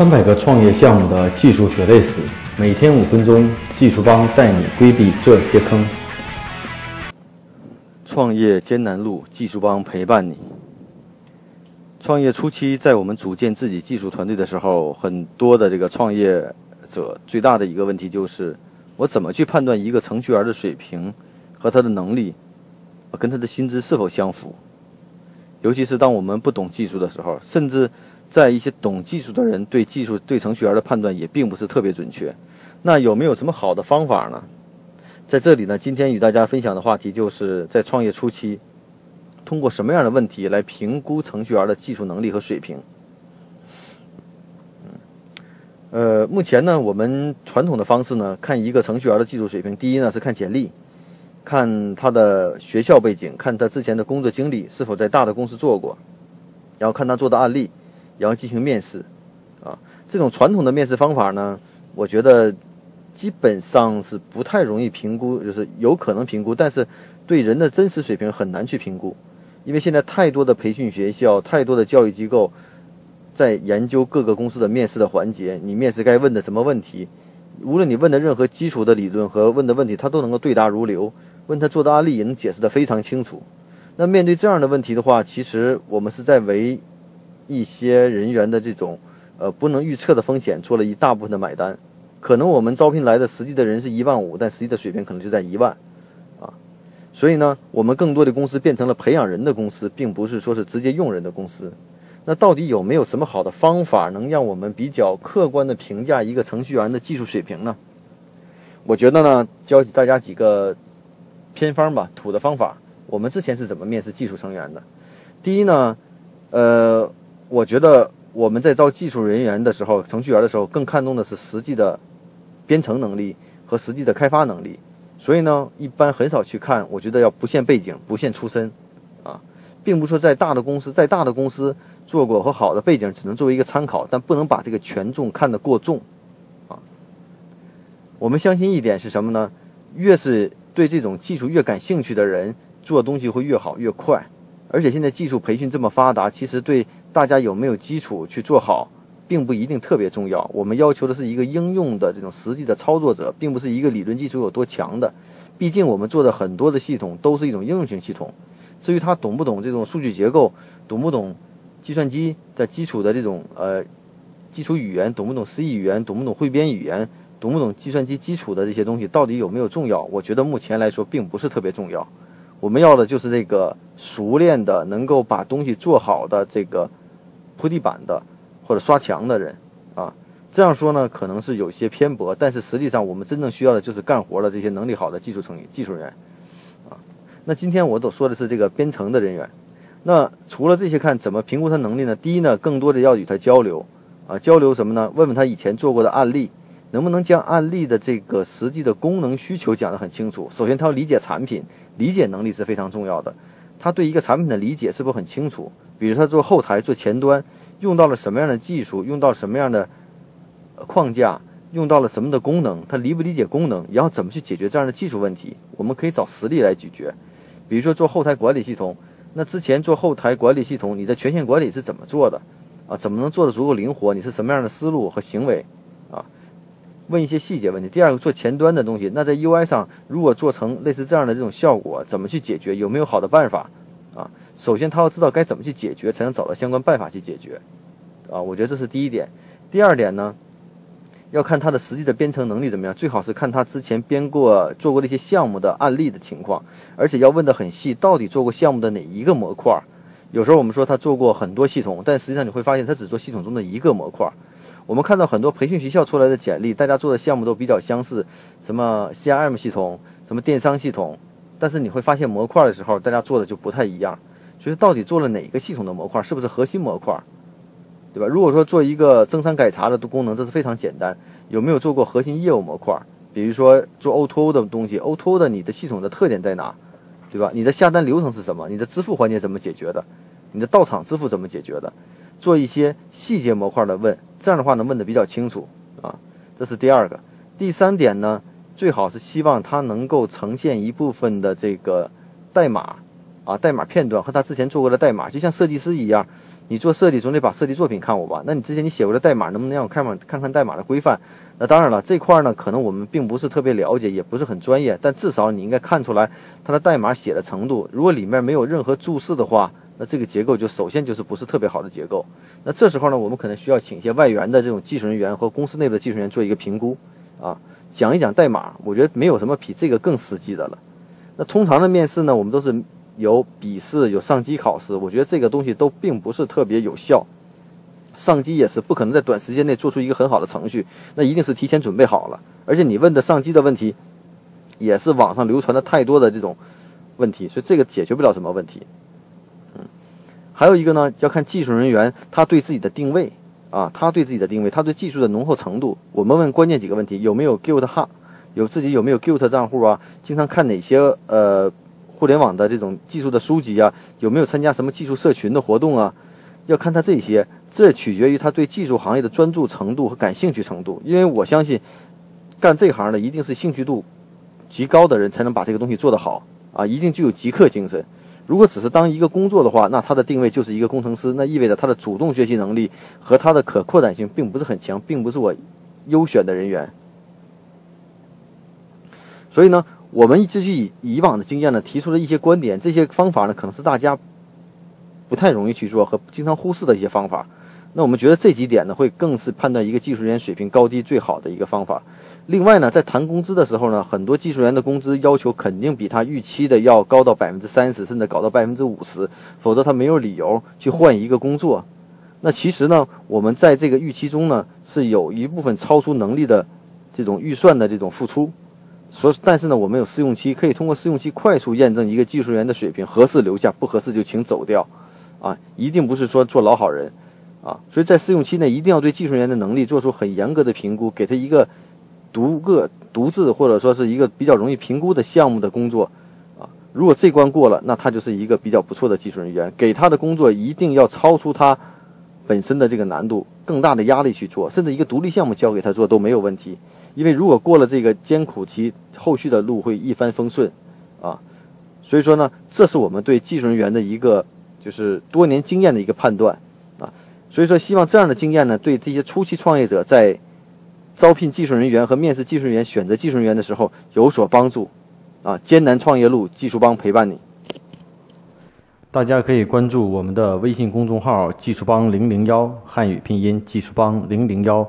三百个创业项目的技术血泪史，每天五分钟，技术帮带你规避这些坑。创业艰难路，技术帮陪伴你。创业初期，在我们组建自己技术团队的时候，很多的这个创业者最大的一个问题就是，我怎么去判断一个程序员的水平和他的能力，跟他的薪资是否相符？尤其是当我们不懂技术的时候，甚至在一些懂技术的人对技术、对程序员的判断也并不是特别准确。那有没有什么好的方法呢？在这里呢，今天与大家分享的话题就是在创业初期，通过什么样的问题来评估程序员的技术能力和水平？呃，目前呢，我们传统的方式呢，看一个程序员的技术水平，第一呢是看简历。看他的学校背景，看他之前的工作经历是否在大的公司做过，然后看他做的案例，然后进行面试，啊，这种传统的面试方法呢，我觉得基本上是不太容易评估，就是有可能评估，但是对人的真实水平很难去评估，因为现在太多的培训学校、太多的教育机构在研究各个公司的面试的环节，你面试该问的什么问题，无论你问的任何基础的理论和问的问题，他都能够对答如流。问他做的案例也能解释的非常清楚。那面对这样的问题的话，其实我们是在为一些人员的这种呃不能预测的风险做了一大部分的买单。可能我们招聘来的实际的人是一万五，但实际的水平可能就在一万啊。所以呢，我们更多的公司变成了培养人的公司，并不是说是直接用人的公司。那到底有没有什么好的方法能让我们比较客观的评价一个程序员的技术水平呢？我觉得呢，教大家几个。偏方吧，土的方法。我们之前是怎么面试技术成员的？第一呢，呃，我觉得我们在招技术人员的时候，程序员的时候，更看重的是实际的编程能力和实际的开发能力。所以呢，一般很少去看。我觉得要不限背景，不限出身，啊，并不是说在大的公司，在大的公司做过和好的背景只能作为一个参考，但不能把这个权重看得过重，啊。我们相信一点是什么呢？越是对这种技术越感兴趣的人，做东西会越好越快。而且现在技术培训这么发达，其实对大家有没有基础去做好，并不一定特别重要。我们要求的是一个应用的这种实际的操作者，并不是一个理论基础有多强的。毕竟我们做的很多的系统都是一种应用型系统。至于他懂不懂这种数据结构，懂不懂计算机的基础的这种呃基础语言，懂不懂 C 语言，懂不懂汇编语言。懂不懂计算机基础的这些东西到底有没有重要？我觉得目前来说并不是特别重要。我们要的就是这个熟练的、能够把东西做好的这个铺地板的或者刷墙的人啊。这样说呢，可能是有些偏颇，但是实际上我们真正需要的就是干活的这些能力好的技术成技术人员啊。那今天我都说的是这个编程的人员。那除了这些，看怎么评估他能力呢？第一呢，更多的要与他交流啊，交流什么呢？问问他以前做过的案例。能不能将案例的这个实际的功能需求讲得很清楚？首先，他要理解产品，理解能力是非常重要的。他对一个产品的理解是不是很清楚？比如他做后台、做前端，用到了什么样的技术，用到什么样的框架，用到了什么的功能，他理不理解功能？然后怎么去解决这样的技术问题？我们可以找实例来解决。比如说做后台管理系统，那之前做后台管理系统，你的权限管理是怎么做的？啊，怎么能做得足够灵活？你是什么样的思路和行为？问一些细节问题。第二个，做前端的东西，那在 UI 上如果做成类似这样的这种效果，怎么去解决？有没有好的办法？啊，首先他要知道该怎么去解决，才能找到相关办法去解决。啊，我觉得这是第一点。第二点呢，要看他的实际的编程能力怎么样，最好是看他之前编过、做过那些项目的案例的情况，而且要问得很细，到底做过项目的哪一个模块？有时候我们说他做过很多系统，但实际上你会发现他只做系统中的一个模块。我们看到很多培训学校出来的简历，大家做的项目都比较相似，什么 CRM 系统，什么电商系统，但是你会发现模块的时候，大家做的就不太一样。就是到底做了哪个系统的模块，是不是核心模块，对吧？如果说做一个增删改查的功能，这是非常简单。有没有做过核心业务模块？比如说做 O2O 的东西，O2O 的你的系统的特点在哪，对吧？你的下单流程是什么？你的支付环节怎么解决的？你的到场支付怎么解决的？做一些细节模块的问，这样的话能问的比较清楚啊。这是第二个，第三点呢，最好是希望他能够呈现一部分的这个代码啊，代码片段和他之前做过的代码，就像设计师一样，你做设计总得把设计作品看我吧？那你之前你写过的代码能不能让我看看看看代码的规范？那当然了，这块呢可能我们并不是特别了解，也不是很专业，但至少你应该看出来它的代码写的程度。如果里面没有任何注释的话，那这个结构就首先就是不是特别好的结构。那这时候呢，我们可能需要请一些外援的这种技术人员和公司内部的技术人员做一个评估，啊，讲一讲代码，我觉得没有什么比这个更实际的了。那通常的面试呢，我们都是有笔试、有上机考试，我觉得这个东西都并不是特别有效。上机也是不可能在短时间内做出一个很好的程序，那一定是提前准备好了。而且你问的上机的问题，也是网上流传的太多的这种问题，所以这个解决不了什么问题。嗯，还有一个呢，要看技术人员他对自己的定位啊，他对自己的定位，他对技术的浓厚程度。我们问关键几个问题：有没有 Guild Hub，有自己有没有 guilt 账户啊？经常看哪些呃互联网的这种技术的书籍啊？有没有参加什么技术社群的活动啊？要看他这些，这取决于他对技术行业的专注程度和感兴趣程度。因为我相信，干这行的一定是兴趣度极高的人才能把这个东西做得好啊！一定具有极客精神。如果只是当一个工作的话，那他的定位就是一个工程师，那意味着他的主动学习能力和他的可扩展性并不是很强，并不是我优选的人员。所以呢，我们一直以以往的经验呢，提出了一些观点，这些方法呢，可能是大家不太容易去做和经常忽视的一些方法。那我们觉得这几点呢，会更是判断一个技术人员水平高低最好的一个方法。另外呢，在谈工资的时候呢，很多技术员的工资要求肯定比他预期的要高到百分之三十，甚至高到百分之五十，否则他没有理由去换一个工作。那其实呢，我们在这个预期中呢，是有一部分超出能力的这种预算的这种付出。所，但是呢，我们有试用期，可以通过试用期快速验证一个技术员的水平，合适留下，不合适就请走掉，啊，一定不是说做老好人，啊，所以在试用期内一定要对技术员的能力做出很严格的评估，给他一个独个独自或者说是一个比较容易评估的项目的工作，啊，如果这关过了，那他就是一个比较不错的技术人员，给他的工作一定要超出他本身的这个难度，更大的压力去做，甚至一个独立项目交给他做都没有问题。因为如果过了这个艰苦期，后续的路会一帆风顺，啊，所以说呢，这是我们对技术人员的一个就是多年经验的一个判断，啊，所以说希望这样的经验呢，对这些初期创业者在招聘技术人员和面试技术人员、选择技术人员的时候有所帮助，啊，艰难创业路，技术帮陪伴你。大家可以关注我们的微信公众号“技术帮零零幺”汉语拼音“技术帮零零幺”。